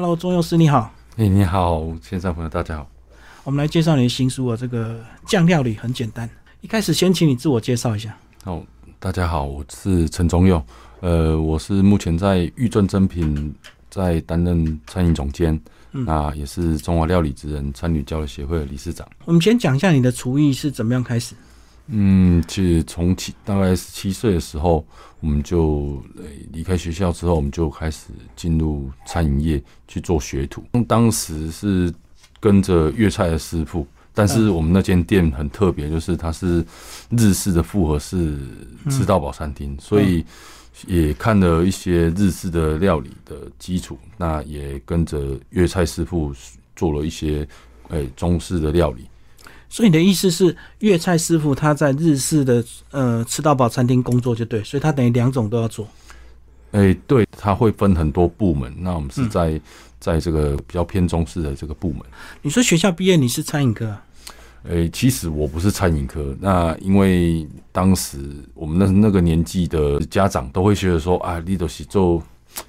Hello，钟佑师你好。哎，你好，线上朋友大家好。我们来介绍你的新书啊，这个酱料理很简单。一开始先请你自我介绍一下。哦，大家好，我是陈忠佑。呃，我是目前在玉尊珍品在担任餐饮总监，那也是中华料理之人餐旅交流协会的理事长。我们先讲一下你的厨艺是怎么样开始。嗯，其实从七大概十七岁的时候，我们就离开学校之后，我们就开始进入餐饮业去做学徒。当时是跟着粤菜的师傅，但是我们那间店很特别，就是它是日式的复合式吃到饱餐厅，所以也看了一些日式的料理的基础，那也跟着粤菜师傅做了一些诶中式的料理。所以你的意思是，粤菜师傅他在日式的呃吃到饱餐厅工作就对，所以他等于两种都要做。哎，对，他会分很多部门。那我们是在在这个比较偏中式的这个部门。你说学校毕业你是餐饮科？啊哎，其实我不是餐饮科。那因为当时我们那那个年纪的家长都会觉得说啊，你都是做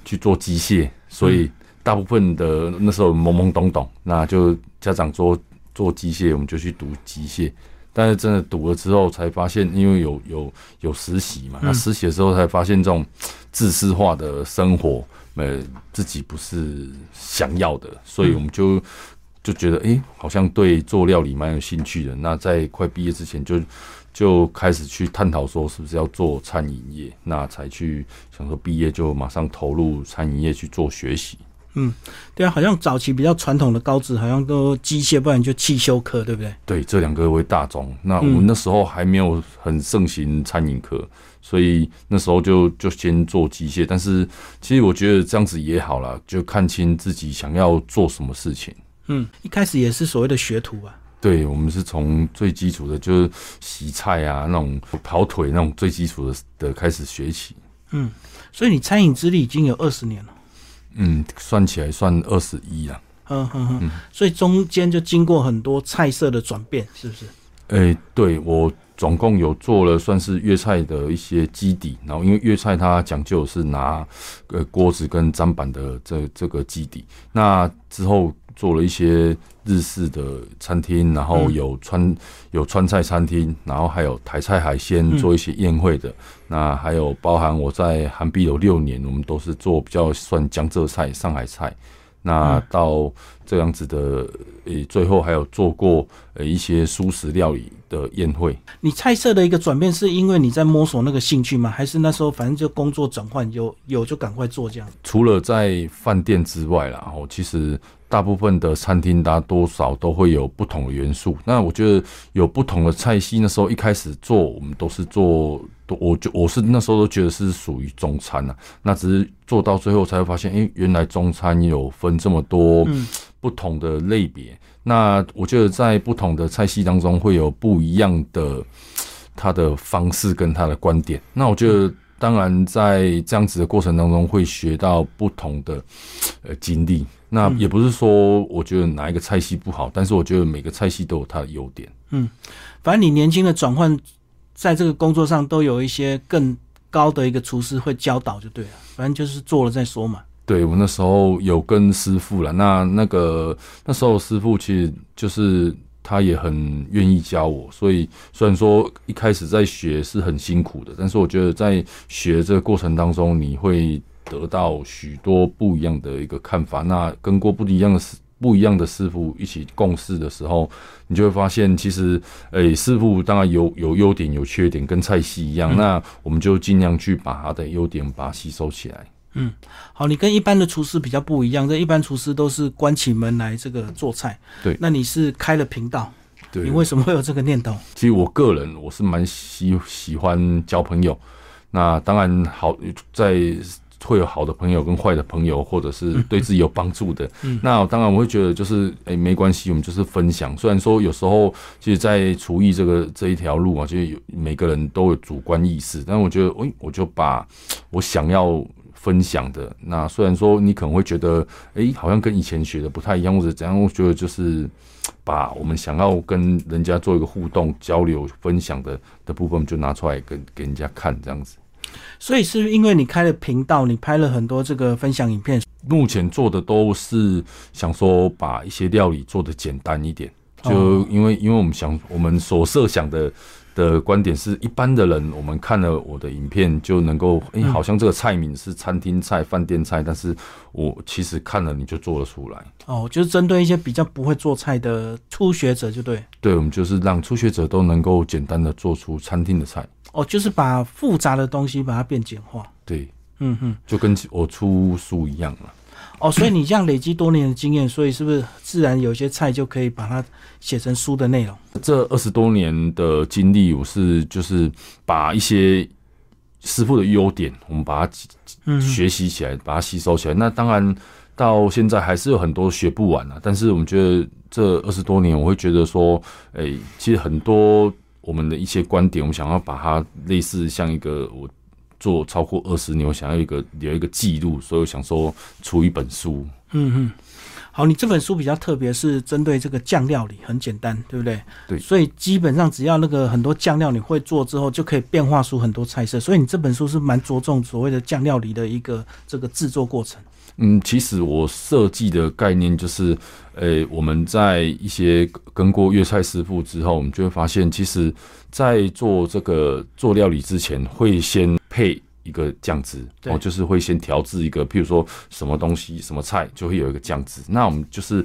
去做机械，所以大部分的那时候懵懵懂懂，那就家长做。做机械，我们就去读机械，但是真的读了之后，才发现，因为有有有实习嘛，那实习的时候才发现，这种自私化的生活，呃，自己不是想要的，所以我们就就觉得，哎，好像对做料理蛮有兴趣的。那在快毕业之前，就就开始去探讨说，是不是要做餐饮业，那才去想说，毕业就马上投入餐饮业去做学习。嗯，对啊，好像早期比较传统的高职，好像都机械，不然就汽修科，对不对？对，这两个为大宗。那我们那时候还没有很盛行餐饮科，所以那时候就就先做机械。但是其实我觉得这样子也好了，就看清自己想要做什么事情。嗯，一开始也是所谓的学徒吧？对，我们是从最基础的，就是洗菜啊，那种跑腿那种最基础的的开始学起。嗯，所以你餐饮资历已经有二十年了。嗯，算起来算二十一了。嗯嗯嗯，所以中间就经过很多菜色的转变，是不是？哎，对我总共有做了算是粤菜的一些基底，然后因为粤菜它讲究是拿呃锅子跟砧板的这这个基底，那之后。做了一些日式的餐厅，然后有川有川菜餐厅，然后还有台菜海鲜做一些宴会的。那还有包含我在韩碧有六年，我们都是做比较算江浙菜、上海菜。那到这样子的，呃，最后还有做过呃一些素食料理的宴会。你菜色的一个转变，是因为你在摸索那个兴趣吗？还是那时候反正就工作转换，有有就赶快做这样？除了在饭店之外啦，然后其实。大部分的餐厅，大多少都会有不同的元素。那我觉得有不同的菜系。那时候一开始做，我们都是做，我就我是那时候都觉得是属于中餐呐。那只是做到最后才会发现，哎，原来中餐有分这么多不同的类别。那我觉得在不同的菜系当中，会有不一样的他的方式跟他的观点。那我觉得。当然，在这样子的过程当中，会学到不同的呃经历。那也不是说我觉得哪一个菜系不好，但是我觉得每个菜系都有它的优点。嗯，反正你年轻的转换，在这个工作上都有一些更高的一个厨师会教导就对了。反正就是做了再说嘛。对我那时候有跟师傅了，那那个那时候师傅其实就是。他也很愿意教我，所以虽然说一开始在学是很辛苦的，但是我觉得在学这个过程当中，你会得到许多不一样的一个看法。那跟过不一样的师不一样的师傅一起共事的时候，你就会发现，其实诶，师傅当然有有优点有缺点，跟菜系一样。那我们就尽量去把他的优点把它吸收起来。嗯，好，你跟一般的厨师比较不一样，这一般厨师都是关起门来这个做菜，对，那你是开了频道，对，你为什么会有这个念头？其实我个人我是蛮喜喜欢交朋友，那当然好在会有好的朋友跟坏的朋友，或者是对自己有帮助的，那当然我会觉得就是哎没关系，我们就是分享。虽然说有时候其实，在厨艺这个这一条路啊，就是有每个人都有主观意识，但我觉得哎，我就把我想要。分享的那虽然说你可能会觉得，哎，好像跟以前学的不太一样，或者怎样，我觉得就是把我们想要跟人家做一个互动、交流、分享的的部分，就拿出来跟给人家看这样子。所以是因为你开了频道，你拍了很多这个分享影片，目前做的都是想说把一些料理做的简单一点，就因为因为我们想我们所设想的的观点是一般的人，我们看了我的影片就能够，哎，好像这个菜名是餐厅菜、饭店菜，但是我其实看了你就做得出来。哦，就是针对一些比较不会做菜的初学者，就对。对，我们就是让初学者都能够简单的做出餐厅的菜。哦，就是把复杂的东西把它变简化。对，嗯哼。就跟我出书一样了。哦，所以你这样累积多年的经验，所以是不是自然有些菜就可以把它写成书的内容？这二十多年的经历，我是就是把一些师傅的优点，我们把它学习起来，把它吸收起来。那当然到现在还是有很多学不完啊。但是我们觉得这二十多年，我会觉得说，哎，其实很多我们的一些观点，我们想要把它类似像一个我。做超过二十年，我想要一个有一个记录，所以我想说出一本书。嗯嗯，好，你这本书比较特别，是针对这个酱料理，很简单，对不对？对，所以基本上只要那个很多酱料你会做之后，就可以变化出很多菜色。所以你这本书是蛮着重所谓的酱料理的一个这个制作过程。嗯，其实我设计的概念就是，呃，我们在一些跟过粤菜师傅之后，我们就会发现，其实，在做这个做料理之前，会先配一个酱汁，哦，就是会先调制一个，譬如说什么东西、什么菜，就会有一个酱汁。那我们就是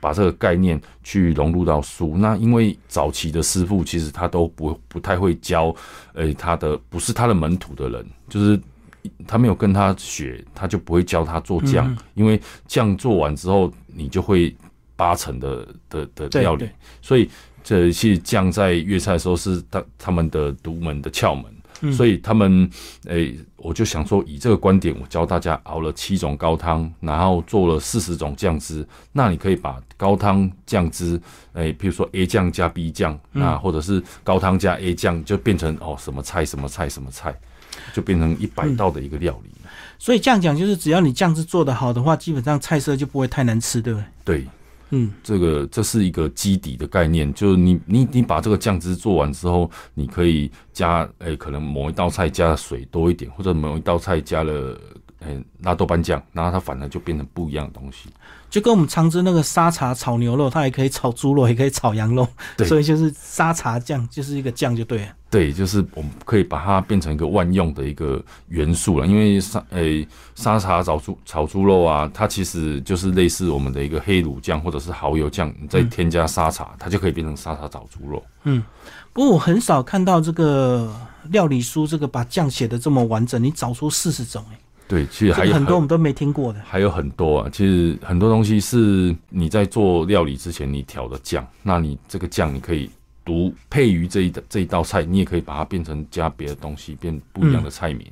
把这个概念去融入到书。那因为早期的师傅其实他都不不太会教，呃，他的不是他的门徒的人，就是。他没有跟他学，他就不会教他做酱，因为酱做完之后，你就会八成的的的料理。所以这些酱在粤菜的时候是他他们的独门的窍门。所以他们诶，我就想说，以这个观点，我教大家熬了七种高汤，然后做了四十种酱汁。那你可以把高汤酱汁，诶，比如说 A 酱加 B 酱，那或者是高汤加 A 酱，就变成哦什么菜什么菜什么菜。就变成一百道的一个料理，所以这样讲就是，只要你酱汁做得好的话，基本上菜色就不会太难吃，对不对？对，嗯，这个这是一个基底的概念，就是你你你把这个酱汁做完之后，你可以加，诶，可能某一道菜加水多一点，或者某一道菜加了。哎，拿豆瓣酱，然后它反而就变成不一样的东西，就跟我们常吃那个沙茶炒牛肉，它也可以炒猪肉，也可以炒羊肉，所以就是沙茶酱就是一个酱就对了。对，就是我们可以把它变成一个万用的一个元素了，因为沙诶沙茶炒猪炒猪肉啊，它其实就是类似我们的一个黑卤酱或者是蚝油酱，你再添加沙茶，它就可以变成沙茶炒猪肉。嗯，不过我很少看到这个料理书这个把酱写的这么完整，你找出四十种哎。对，其实还有很多我们都没听过的，还有很多啊。其实很多东西是你在做料理之前你调的酱，那你这个酱你可以独配于这一这一道菜，你也可以把它变成加别的东西，变不一样的菜名。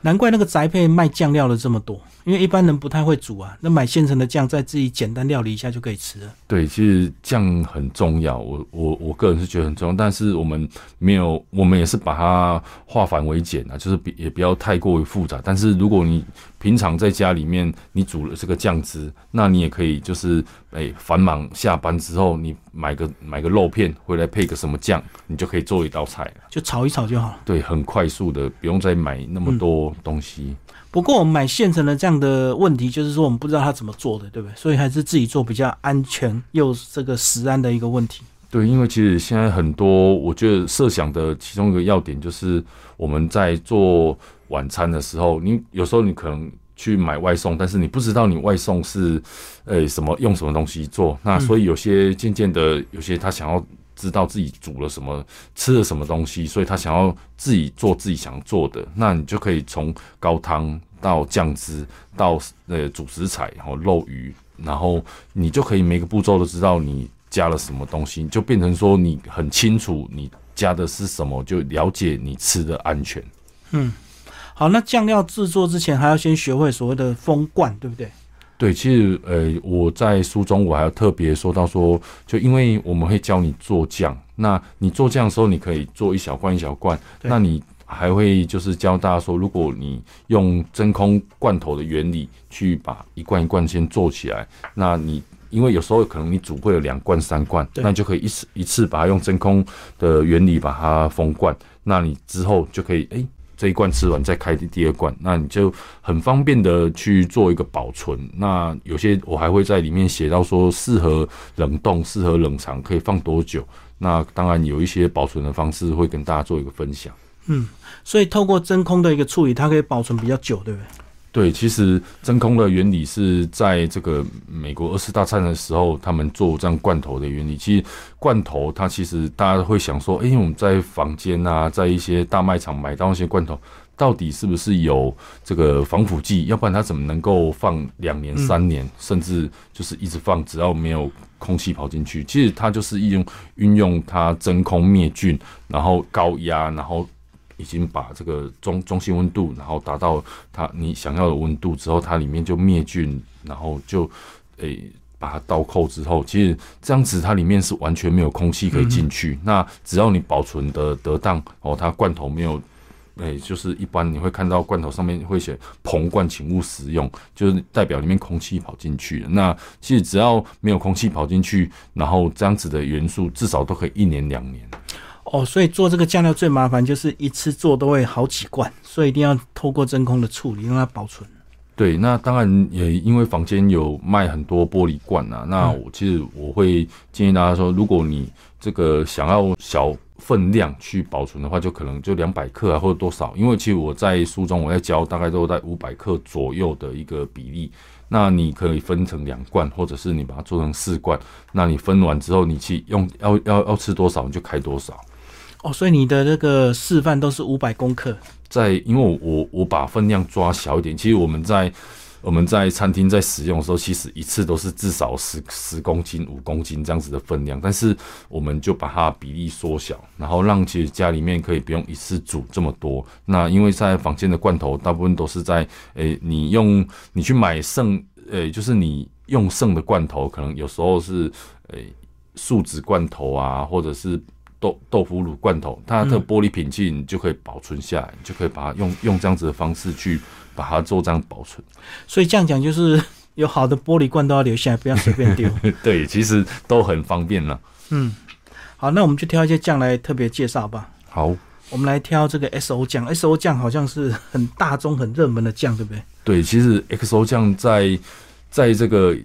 难怪那个宅配卖酱料的这么多，因为一般人不太会煮啊。那买现成的酱，再自己简单料理一下就可以吃了。对，其实酱很重要，我我我个人是觉得很重要。但是我们没有，我们也是把它化繁为简啊，就是比也不要太过于复杂。但是如果你平常在家里面你煮了这个酱汁，那你也可以就是哎繁忙下班之后，你买个买个肉片回来配个什么酱，你就可以做一道菜了，就炒一炒就好。对，很快速的，不用再买那么多东西。不过我们买现成的这样的问题，就是说我们不知道他怎么做的，对不对？所以还是自己做比较安全又这个实安的一个问题。对，因为其实现在很多，我觉得设想的其中一个要点就是我们在做晚餐的时候，你有时候你可能去买外送，但是你不知道你外送是呃什么用什么东西做，那所以有些渐渐的，有些他想要。知道自己煮了什么，吃了什么东西，所以他想要自己做自己想做的，那你就可以从高汤到酱汁到呃主食材，然后肉鱼，然后你就可以每个步骤都知道你加了什么东西，就变成说你很清楚你加的是什么，就了解你吃的安全。嗯，好，那酱料制作之前还要先学会所谓的封罐，对不对？对，其实呃，我在书中我还要特别说到说，就因为我们会教你做酱，那你做酱的时候，你可以做一小罐一小罐，那你还会就是教大家说，如果你用真空罐头的原理去把一罐一罐先做起来，那你因为有时候可能你煮会有两罐三罐，那就可以一次一次把它用真空的原理把它封罐，那你之后就可以哎。这一罐吃完再开第二罐，那你就很方便的去做一个保存。那有些我还会在里面写到说适合冷冻、适合冷藏，可以放多久。那当然有一些保存的方式会跟大家做一个分享。嗯，所以透过真空的一个处理，它可以保存比较久，对不对？对，其实真空的原理是在这个美国二次大战的时候，他们做这样罐头的原理。其实罐头它其实大家会想说，哎，我们在房间啊，在一些大卖场买到那些罐头，到底是不是有这个防腐剂？要不然它怎么能够放两年、三年，甚至就是一直放，只要没有空气跑进去？其实它就是运用运用它真空灭菌，然后高压，然后。已经把这个中中心温度，然后达到它你想要的温度之后，它里面就灭菌，然后就诶把它倒扣之后，其实这样子它里面是完全没有空气可以进去。那只要你保存的得当哦，它罐头没有诶，就是一般你会看到罐头上面会写“膨罐，请勿食用”，就是代表里面空气跑进去了。那其实只要没有空气跑进去，然后这样子的元素至少都可以一年两年。哦，所以做这个酱料最麻烦就是一次做都会好几罐，所以一定要透过真空的处理让它保存。对，那当然也因为房间有卖很多玻璃罐啊，那我其实我会建议大家说，如果你这个想要小分量去保存的话，就可能就两百克啊或者多少，因为其实我在书中我在教大概都在五百克左右的一个比例，那你可以分成两罐，或者是你把它做成四罐，那你分完之后你去用要要要吃多少你就开多少。哦，所以你的那个示范都是五百公克，在因为我我我把分量抓小一点，其实我们在我们在餐厅在使用的时候，其实一次都是至少十十公斤、五公斤这样子的分量，但是我们就把它比例缩小，然后让其实家里面可以不用一次煮这么多。那因为在房间的罐头大部分都是在诶，你用你去买剩诶，就是你用剩的罐头，可能有时候是诶树脂罐头啊，或者是。豆豆腐乳罐头，它的玻璃瓶器你就可以保存下来，你就可以把它用用这样子的方式去把它做这样保存。所以这样讲就是有好的玻璃罐都要留下来，不要随便丢。对，其实都很方便了。嗯，好，那我们就挑一些酱来特别介绍吧。好，我们来挑这个 S O 酱。S O 酱好像是很大众、很热门的酱，对不对？对，其实 X O 酱在。在这个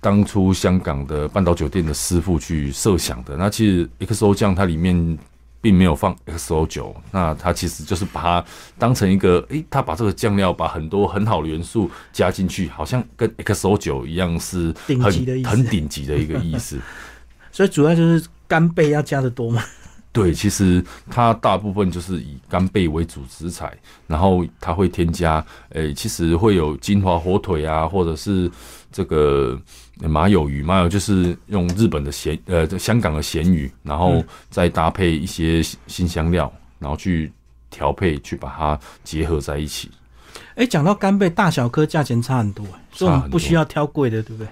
当初香港的半岛酒店的师傅去设想的，那其实 XO 酱它里面并没有放 XO 酒，那它其实就是把它当成一个，诶，他把这个酱料把很多很好的元素加进去，好像跟 XO 酒一样是很很顶级的一个意思。所以主要就是干贝要加的多嘛。对，其实它大部分就是以干贝为主食材，然后它会添加，诶，其实会有金华火腿啊，或者是这个马友鱼，马友就是用日本的咸，呃，香港的咸鱼，然后再搭配一些新香料，然后去调配，去把它结合在一起。哎，讲到干贝，大小颗价钱差很多，所以我们不需要挑贵的，对不对？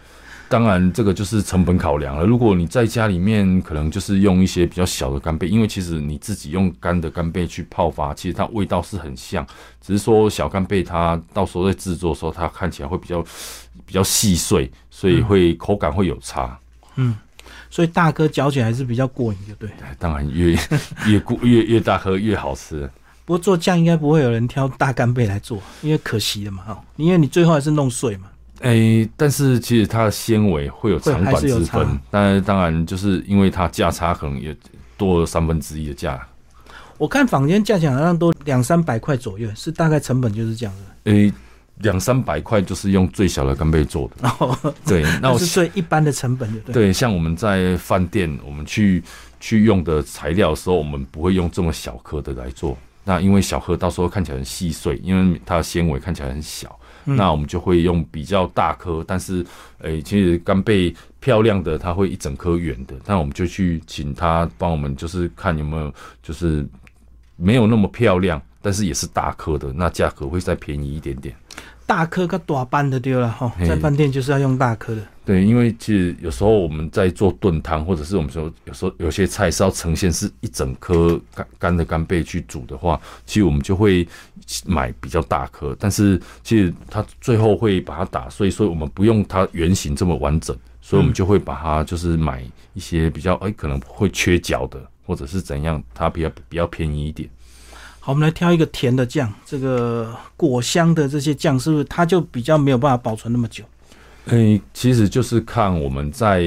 当然，这个就是成本考量了。如果你在家里面，可能就是用一些比较小的干贝，因为其实你自己用干的干贝去泡发，其实它味道是很像，只是说小干贝它到时候在制作的时候，它看起来会比较比较细碎，所以会口感会有差。嗯，所以大颗嚼起来还是比较过瘾，就对。当然，越越过越越大颗越好吃。不过做酱应该不会有人挑大干贝来做，因为可惜了嘛，哈，因为你最后还是弄碎嘛。诶，但是其实它的纤维会有长短之分，但是当然就是因为它价差可能也多了三分之一的价。我看坊间价钱好像都两三百块左右，是大概成本就是这样的。诶，两三百块就是用最小的干贝做的。哦，对，那是最一般的成本，对对。像我们在饭店，我们去去用的材料的时候，我们不会用这么小颗的来做。那因为小颗到时候看起来很细碎，因为它的纤维看起来很小。那我们就会用比较大颗，但是，诶，其实干贝漂亮的，它会一整颗圆的。那我们就去请他帮我们，就是看有没有，就是没有那么漂亮，但是也是大颗的，那价格会再便宜一点点。大颗跟大半的丢了哈，在饭店就是要用大颗的。对，因为其实有时候我们在做炖汤，或者是我们说有时候有些菜是要呈现是一整颗干干的干贝去煮的话，其实我们就会买比较大颗。但是其实它最后会把它打碎，所以我们不用它原型这么完整，所以我们就会把它就是买一些比较哎可能会缺角的，或者是怎样，它比较比较便宜一点。好，我们来挑一个甜的酱，这个果香的这些酱，是不是它就比较没有办法保存那么久？诶、其实就是看我们在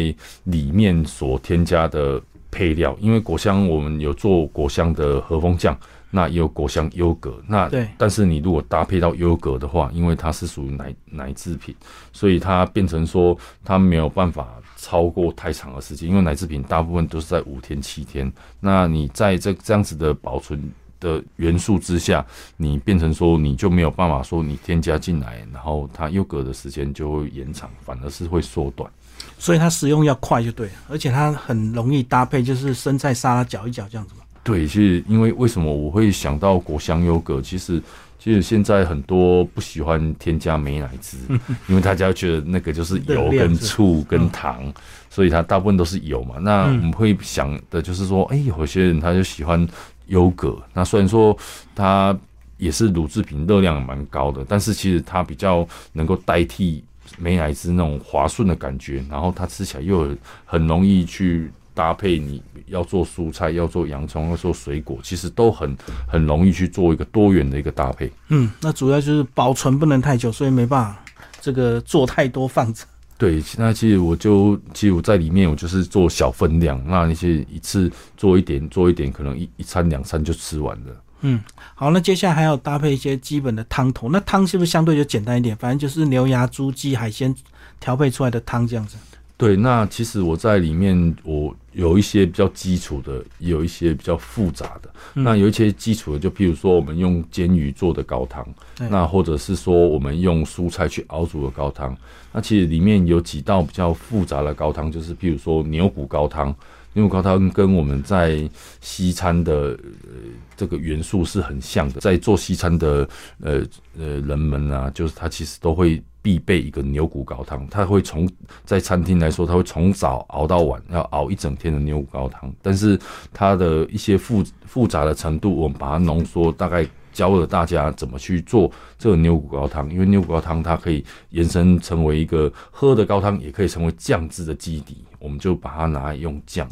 里面所添加的配料，因为果香我们有做果香的和风酱，那也有果香优格，那对但是你如果搭配到优格的话，因为它是属于奶奶制品，所以它变成说它没有办法超过太长的时间，因为奶制品大部分都是在五天七天，那你在这这样子的保存的元素之下，你变成说你就没有办法说你添加进来，然后它优格的时间就会延长，反而是会缩短。所以它使用要快就对了，而且它很容易搭配，就是生菜沙拉搅一搅这样子嘛。对，其实因为为什么我会想到果香优格？其实其实现在很多不喜欢添加美乃滋，因为大家觉得那个就是油跟醋跟糖，所以它大部分都是油嘛。那我们会想的就是说，哎、有些人他就喜欢优格。那虽然说它也是乳制品，热量蛮高的，但是其实它比较能够代替美乃滋那种滑顺的感觉，然后它吃起来又很很容易去搭配你要做蔬菜、要做洋葱、要做水果，其实都很很容易去做一个多元的一个搭配。嗯，那主要就是保存不能太久，所以没办法这个做太多放着。对，那其实我就其实我在里面我就是做小分量，那那些一次做一点做一点，可能一一餐两餐就吃完了。嗯，好，那接下来还要搭配一些基本的汤头，那汤是不是相对就简单一点？反正就是牛鸭、猪、鸡、海鲜调配出来的汤这样子。对，那其实我在里面，我有一些比较基础的，也有一些比较复杂的。那有一些基础的，就譬如说我们用煎鱼做的高汤，那或者是说我们用蔬菜去熬煮的高汤。那其实里面有几道比较复杂的高汤，就是譬如说牛骨高汤。牛骨高汤跟我们在西餐的呃这个元素是很像的，在做西餐的呃呃人们啊，就是他其实都会必备一个牛骨高汤，他会从在餐厅来说，他会从早熬到晚，要熬一整天的牛骨高汤，但是它的一些复复杂的程度，我们把它浓缩，大概教了大家怎么去做这个牛骨高汤，因为牛骨高汤它可以延伸成为一个喝的高汤，也可以成为酱汁的基底，我们就把它拿来用酱。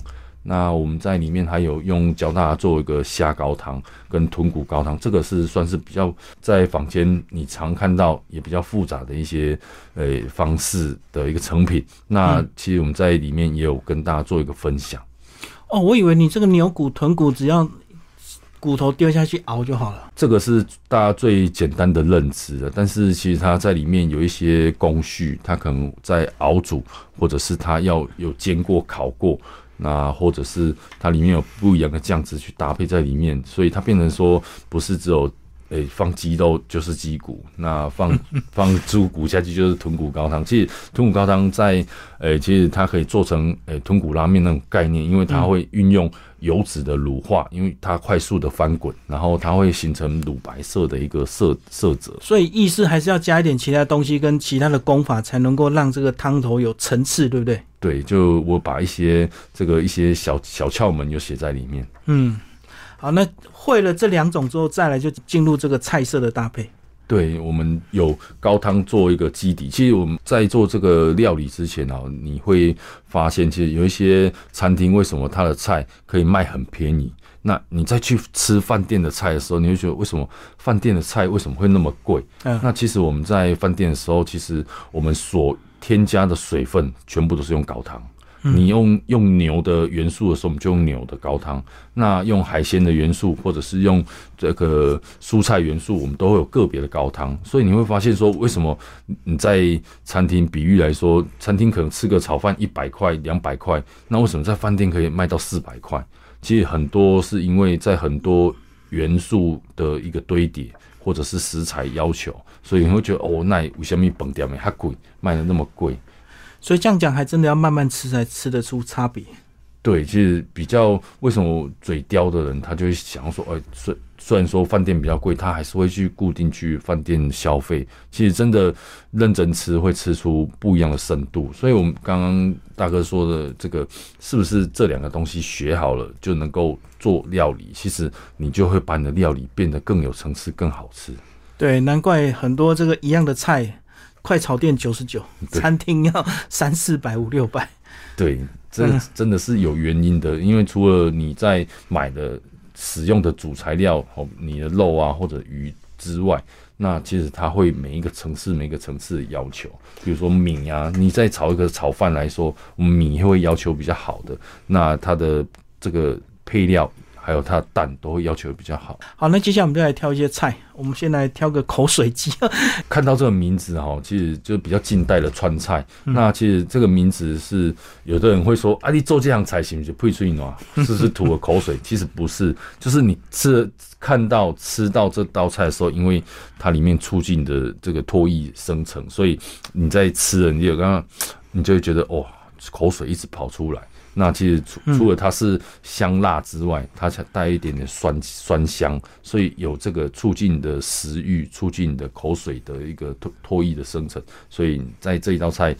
那我们在里面还有用教大家做一个虾高汤跟豚骨高汤，这个是算是比较在坊间你常看到也比较复杂的一些呃方式的一个成品。那其实我们在里面也有跟大家做一个分享。哦，我以为你这个牛骨、豚骨只要骨头丢下去熬就好了。这个是大家最简单的认知的，但是其实它在里面有一些工序，它可能在熬煮，或者是它要有煎过、烤过，那或者是它里面有不一样的酱汁去搭配在里面，所以它变成说不是只有诶、放鸡肉就是鸡骨，那放放猪骨下去就是豚骨高汤。其实豚骨高汤在诶、其实它可以做成诶、豚骨拉面那种概念，因为它会运用油脂的乳化，因为它快速的翻滚，然后它会形成乳白色的一个色色泽。所以意思还是要加一点其他东西跟其他的功法，才能够让这个汤头有层次，对不对？对，就我把一些这个一些小小窍门有写在里面。嗯，好，那会了这两种之后，再来就进入这个菜色的搭配。对，我们有高汤做一个基底。其实我们在做这个料理之前啊，你会发现，其实有一些餐厅为什么它的菜可以卖很便宜？那你再去吃饭店的菜的时候，你会觉得为什么饭店的菜为什么会那么贵？嗯那其实我们在饭店的时候，其实我们所添加的水分全部都是用高汤。你用用牛的元素的时候，我们就用牛的高汤；那用海鲜的元素，或者是用这个蔬菜元素，我们都会有个别的高汤。所以你会发现说，为什么你在餐厅比喻来说，餐厅可能吃个炒饭一百块、两百块，那为什么在饭店可以卖到四百块？其实很多是因为在很多元素的一个堆叠，或者是食材要求，所以你会觉得哦，那为什么本店的它贵，卖的那么贵？所以这样讲，还真的要慢慢吃才吃得出差别。对，其实比较为什么嘴刁的人，他就会想要说，哎，虽虽然说饭店比较贵，他还是会去固定去饭店消费。其实真的认真吃，会吃出不一样的深度。所以，我们刚刚大哥说的这个，是不是这两个东西学好了就能够做料理？其实你就会把你的料理变得更有层次、更好吃。对，难怪很多这个一样的菜，快炒店九十九，餐厅要三四百、五六百。对，这嗯真的是有原因的，因为除了你在买的使用的主材料哦，你的肉啊或者鱼之外，那其实它会每一个城市每一个城市的要求，比如说米啊，你在炒一个炒饭来说，米会要求比较好的，那它的这个配料。还有它的蛋都会要求比较好。好，那接下来我们就来挑一些菜。我们先来挑个口水鸡。看到这个名字哈，其实就比较近代的川菜。那其实这个名字是有的人会说啊，你做这样菜行不行？配出暖，是不是吐了口水？其实不是，就是你吃看到吃到这道菜的时候，因为它里面促进的这个唾液生成，所以你在吃了，你有刚刚你就会觉得哦，口水一直跑出来。那其实除除了它是香辣之外，它才带一点点酸酸香，所以有这个促进的食欲、促进的口水的一个唾唾液的生成，所以在这一道菜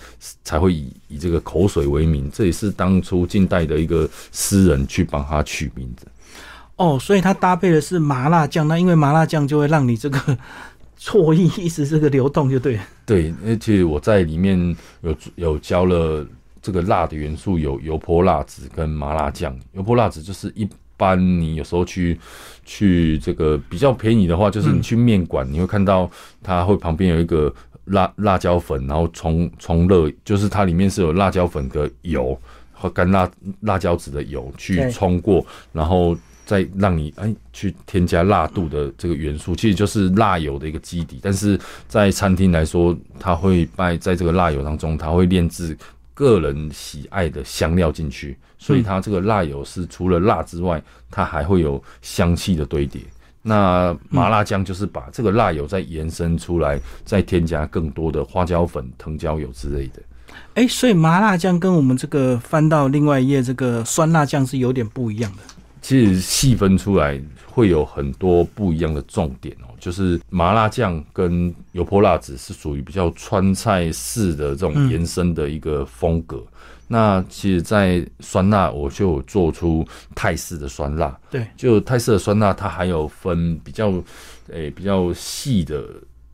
才会以以这个口水为名。这也是当初近代的一个诗人去帮他取名字。哦，所以它搭配的是麻辣酱，那因为麻辣酱就会让你这个唾液一直这个流动，就对。对，而且我在里面有有教了。这个辣的元素有油泼辣子跟麻辣酱。油泼辣子就是一般你有时候去去这个比较便宜的话，就是你去面馆，你会看到它会旁边有一个辣辣椒粉，然后冲冲热，就是它里面是有辣椒粉的油和干辣辣椒籽的油去冲过，然后再让你哎去添加辣度的这个元素，其实就是辣油的一个基底。但是在餐厅来说，它会在在这个辣油当中，它会炼制。个人喜爱的香料进去，所以它这个辣油是除了辣之外，它还会有香气的堆叠。那麻辣酱就是把这个辣油再延伸出来，再添加更多的花椒粉、藤椒油之类的。哎，所以麻辣酱跟我们这个翻到另外一页这个酸辣酱是有点不一样的。其实细分出来会有很多不一样的重点哦。就是麻辣酱跟油泼辣子是属于比较川菜式的这种延伸的一个风格。那其实，在酸辣我就做出泰式的酸辣。对，就泰式的酸辣，它还有分比较诶比较细的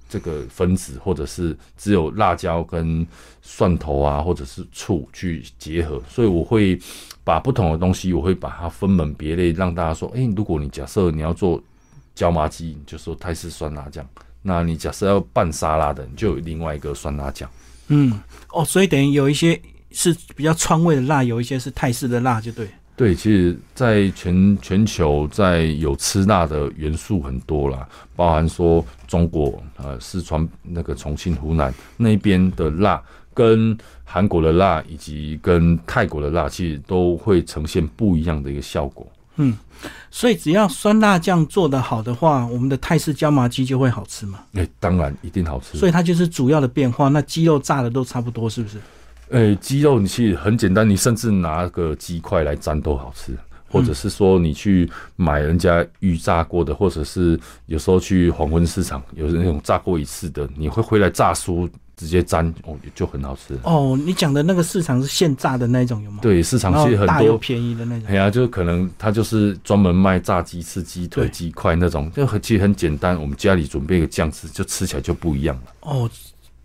这个分子，或者是只有辣椒跟蒜头啊，或者是醋去结合。所以我会把不同的东西，我会把它分门别类，让大家说：诶，如果你假设你要做。椒麻鸡你就说泰式酸辣酱，那你假设要拌沙拉的，你就有另外一个酸辣酱。嗯，哦，所以等于有一些是比较川味的辣，有一些是泰式的辣，就对。对，其实，在全全球，在有吃辣的元素很多啦，包含说中国呃四川那个重庆、湖南那边的辣，跟韩国的辣，以及跟泰国的辣，其实都会呈现不一样的一个效果。嗯，所以只要酸辣酱做得好的话，我们的泰式椒麻鸡就会好吃嘛？哎，当然一定好吃。所以它就是主要的变化。那鸡肉炸的都差不多，是不是？哎，鸡肉你其实很简单，你甚至拿个鸡块来沾都好吃，或者是说你去买人家预炸过的，或者是有时候去黄昏市场有那种炸过一次的，你会回来炸酥。直接沾哦，就很好吃哦。你讲的那个市场是现炸的那种有吗？对，市场其实很多便宜的那种。哎呀，就可能他就是专门卖炸鸡、翅、鸡腿、鸡块那种，就很其实很简单。我们家里准备一个酱汁，就吃起来就不一样了。哦，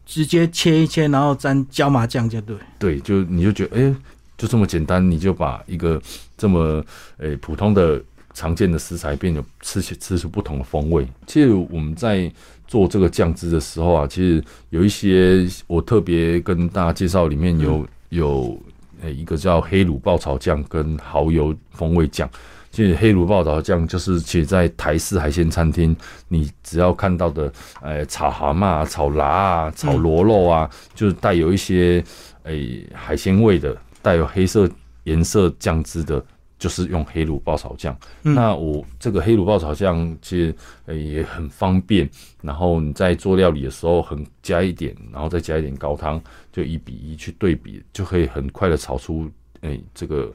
直接切一切，然后沾椒麻酱就对。对，就你就觉得哎，就这么简单，你就把一个这么诶普通的常见的食材变得吃起吃出不同的风味。其实我们在。做这个酱汁的时候啊，其实有一些我特别跟大家介绍，里面有有诶一个叫黑卤爆炒酱跟蚝油风味酱。其实黑卤爆炒酱就是，其实在台式海鲜餐厅，你只要看到的，诶炒蛤蟆、炒辣啊、炒螺肉啊，就是带有一些诶海鲜味的，带有黑色颜色酱汁的。就是用黑卤爆炒酱，那我这个黑卤爆炒酱其实也很方便，然后你在做料理的时候，很加一点，然后再加一点高汤，就一比一去对比，就可以很快的炒出诶这个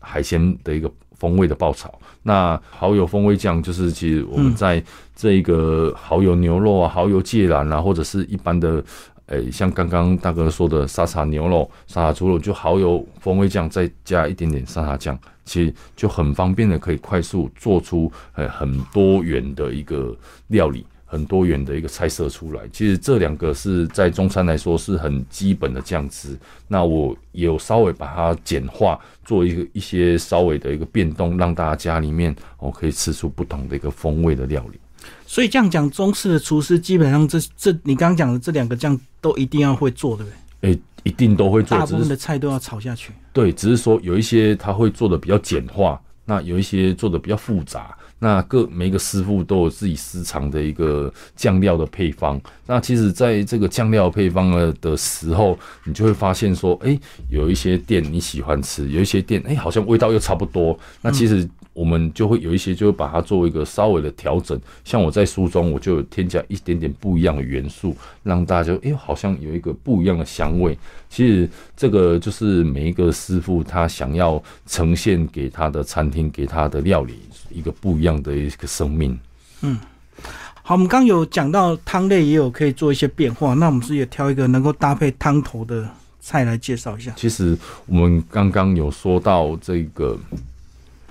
海鲜的一个风味的爆炒。那蚝油风味酱就是其实我们在这一个蚝油牛肉啊、蚝油芥兰啊，或者是一般的。诶，像刚刚大哥说的沙茶牛肉、沙茶猪肉，就蚝油风味酱，再加一点点沙茶酱，其实就很方便的，可以快速做出呃很多元的一个料理，很多元的一个菜色出来。其实这两个是在中餐来说是很基本的酱汁。那我有稍微把它简化，做一个一些稍微的一个变动，让大家家里面哦可以吃出不同的一个风味的料理。所以这样讲，中式的厨师基本上这这你刚刚讲的这两个酱都一定要会做，对不对？诶，一定都会做，大部分的菜都要炒下去。对，只是说有一些他会做的比较简化，那有一些做的比较复杂。那各每一个师傅都有自己私藏的一个酱料的配方。那其实，在这个酱料配方的的时候，你就会发现说，哎，有一些店你喜欢吃，有一些店，哎，好像味道又差不多。那其实。我们就会有一些，就会把它作为一个稍微的调整。像我在书中，我就有添加一点点不一样的元素，让大家就哎，好像有一个不一样的香味。其实这个就是每一个师傅他想要呈现给他的餐厅、给他的料理一个不一样的一个生命。嗯，好，我们刚有讲到汤类也有可以做一些变化，那我们是也挑一个能够搭配汤头的菜来介绍一下。其实我们刚刚有说到这个。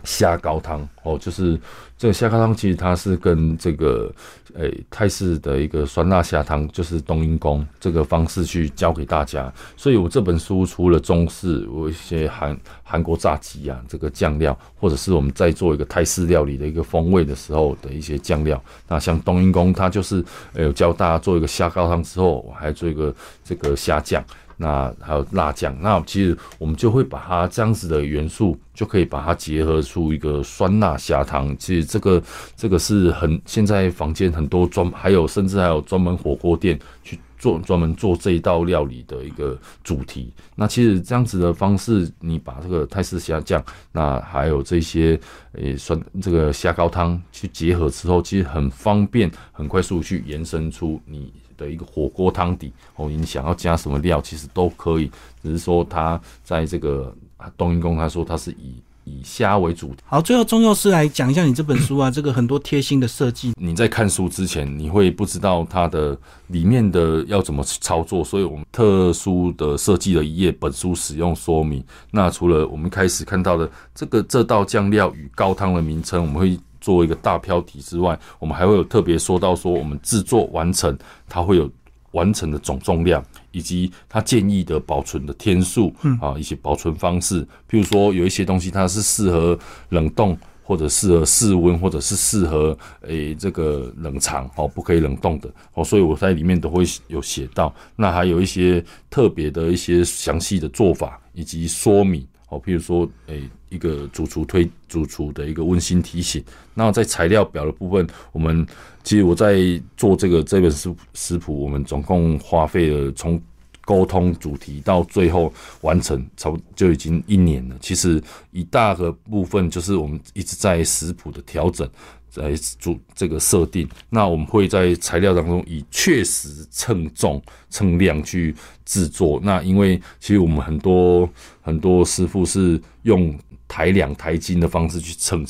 虾高汤哦，就是这个虾高汤，其实它是跟这个诶泰式的一个酸辣虾汤，就是冬阴功这个方式去教给大家。所以我这本书除了中式，我一些韩韩国炸鸡啊，这个酱料，或者是我们在做一个泰式料理的一个风味的时候的一些酱料。那像冬阴功，它就是有教大家做一个虾高汤之后，我还做一个这个虾酱。那还有辣酱，那其实我们就会把它这样子的元素，就可以把它结合出一个酸辣虾汤。其实这个这个是很现在房间很多专，还有甚至还有专门火锅店去做专门做这一道料理的一个主题。那其实这样子的方式，你把这个泰式虾酱，那还有这些诶酸这个虾高汤去结合之后，其实很方便，很快速去延伸出你。的一个火锅汤底哦，你想要加什么料，其实都可以，只是说他在这个冬阴功，他说他是以以虾为主。好，最后钟佑师来讲一下你这本书啊，这个很多贴心的设计。你在看书之前，你会不知道它的里面的要怎么操作，所以我们特殊的设计了一页本书使用说明。那除了我们开始看到的这个这道酱料与高汤的名称，我们会。做一个大标题之外，我们还会有特别说到说，我们制作完成它会有完成的总重量，以及它建议的保存的天数，啊，一些保存方式。譬如说，有一些东西它是适合冷冻，或者适合室温，或者是适合诶这个冷藏哦，不可以冷冻的哦。所以我在里面都会有写到。那还有一些特别的一些详细的做法以及说明。哦，譬如说，诶，一个主厨推主厨的一个温馨提醒。那在材料表的部分，我们其实我在做这个这本食食谱，我们总共花费了从沟通主题到最后完成，差不就已经一年了。其实一大个部分就是我们一直在食谱的调整。来做这个设定，那我们会在材料当中以确实称重称量去制作。那因为其实我们很多很多师傅是用抬两台斤的方式去称，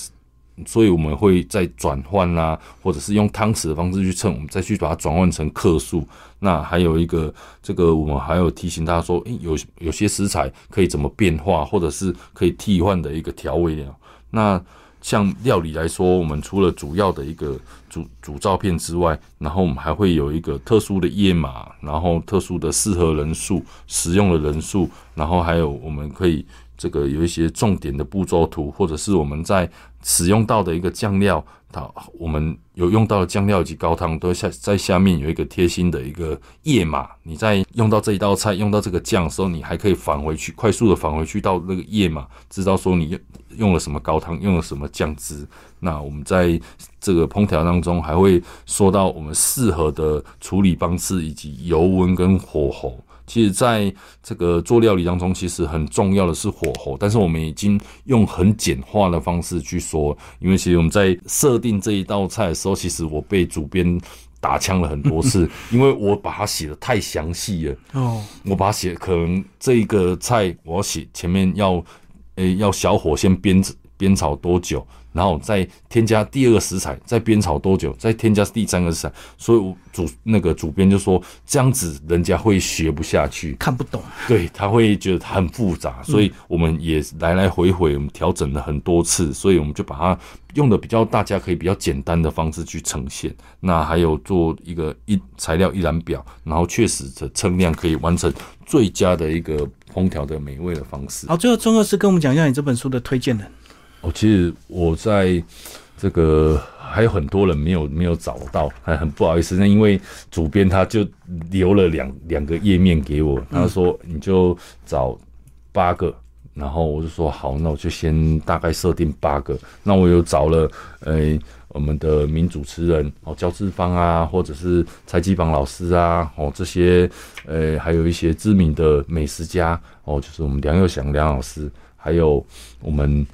所以我们会在转换啦，或者是用汤匙的方式去称，我们再去把它转换成克数。那还有一个这个，我们还有提醒大家说，诶，有有些食材可以怎么变化，或者是可以替换的一个调味料。那像料理来说，我们除了主要的一个主主照片之外，然后我们还会有一个特殊的页码，然后特殊的适合人数使用的人数，然后还有我们可以这个有一些重点的步骤图，或者是我们在使用到的一个酱料。它，我们有用到的酱料以及高汤，都下在下面有一个贴心的一个页码。你在用到这一道菜，用到这个酱的时候，你还可以返回去，快速的返回去到那个页码，知道说你用用了什么高汤，用了什么酱汁。那我们在这个烹调当中，还会说到我们适合的处理方式以及油温跟火候。其实，在这个做料理当中，其实很重要的是火候，但是我们已经用很简化的方式去说，因为其实我们在设定这一道菜的时候，其实我被主编打枪了很多次，因为我把它写的太详细了。哦，我把它写，可能这一个菜我要写前面要，诶，要小火先煸煸炒多久，然后再添加第二个食材，再煸炒多久，再添加第三个食材。所以主那个主编就说这样子人家会学不下去，看不懂。对他会觉得很复杂，所以我们也来来回回我们调整了很多次，所以我们就把它用的比较大家可以比较简单的方式去呈现。那还有做一个一材料一览表，然后确实的称量可以完成最佳的一个烹调的美味的方式。好，最后钟老师跟我们讲一下你这本书的推荐人。哦，其实我在这个还有很多人没有没有找到，还很不好意思。那因为主编他就留了两两个页面给我，他说你就找八个，然后我就说好，那我就先大概设定八个。那我有找了呃我们的名主持人哦焦志芳啊，或者是蔡继邦老师啊，哦这些呃还有一些知名的美食家哦，就是我们梁佑祥梁老师，还有我们。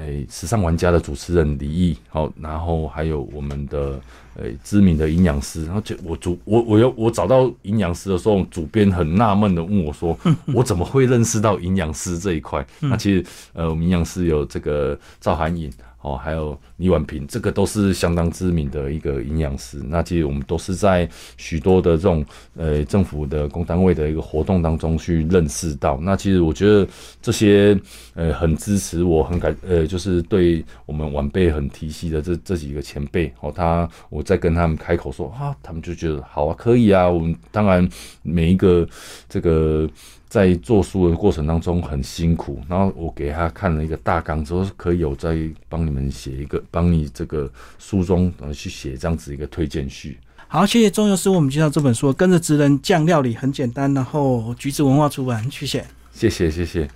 诶，时尚玩家的主持人李毅，好，然后还有我们的诶知名的营养师，然后就我主我我要我找到营养师的时候，主编很纳闷的问我说，我怎么会认识到营养师这一块？那其实呃，我们营养师有这个赵涵颖。哦，还有李婉平，这个都是相当知名的一个营养师。那其实我们都是在许多的这种呃政府的公单位的一个活动当中去认识到。那其实我觉得这些呃很支持我，很感呃就是对我们晚辈很提携的这这几个前辈哦，他我在跟他们开口说啊，他们就觉得好啊，可以啊。我们当然每一个这个。在做书的过程当中很辛苦，然后我给他看了一个大纲之后，可以有在帮你们写一个，帮你这个书中呃去写这样子一个推荐序。好，谢谢钟游师我们介绍这本书，跟着职人酱料理很简单，然后橘子文化出版，谢谢，谢谢，谢谢。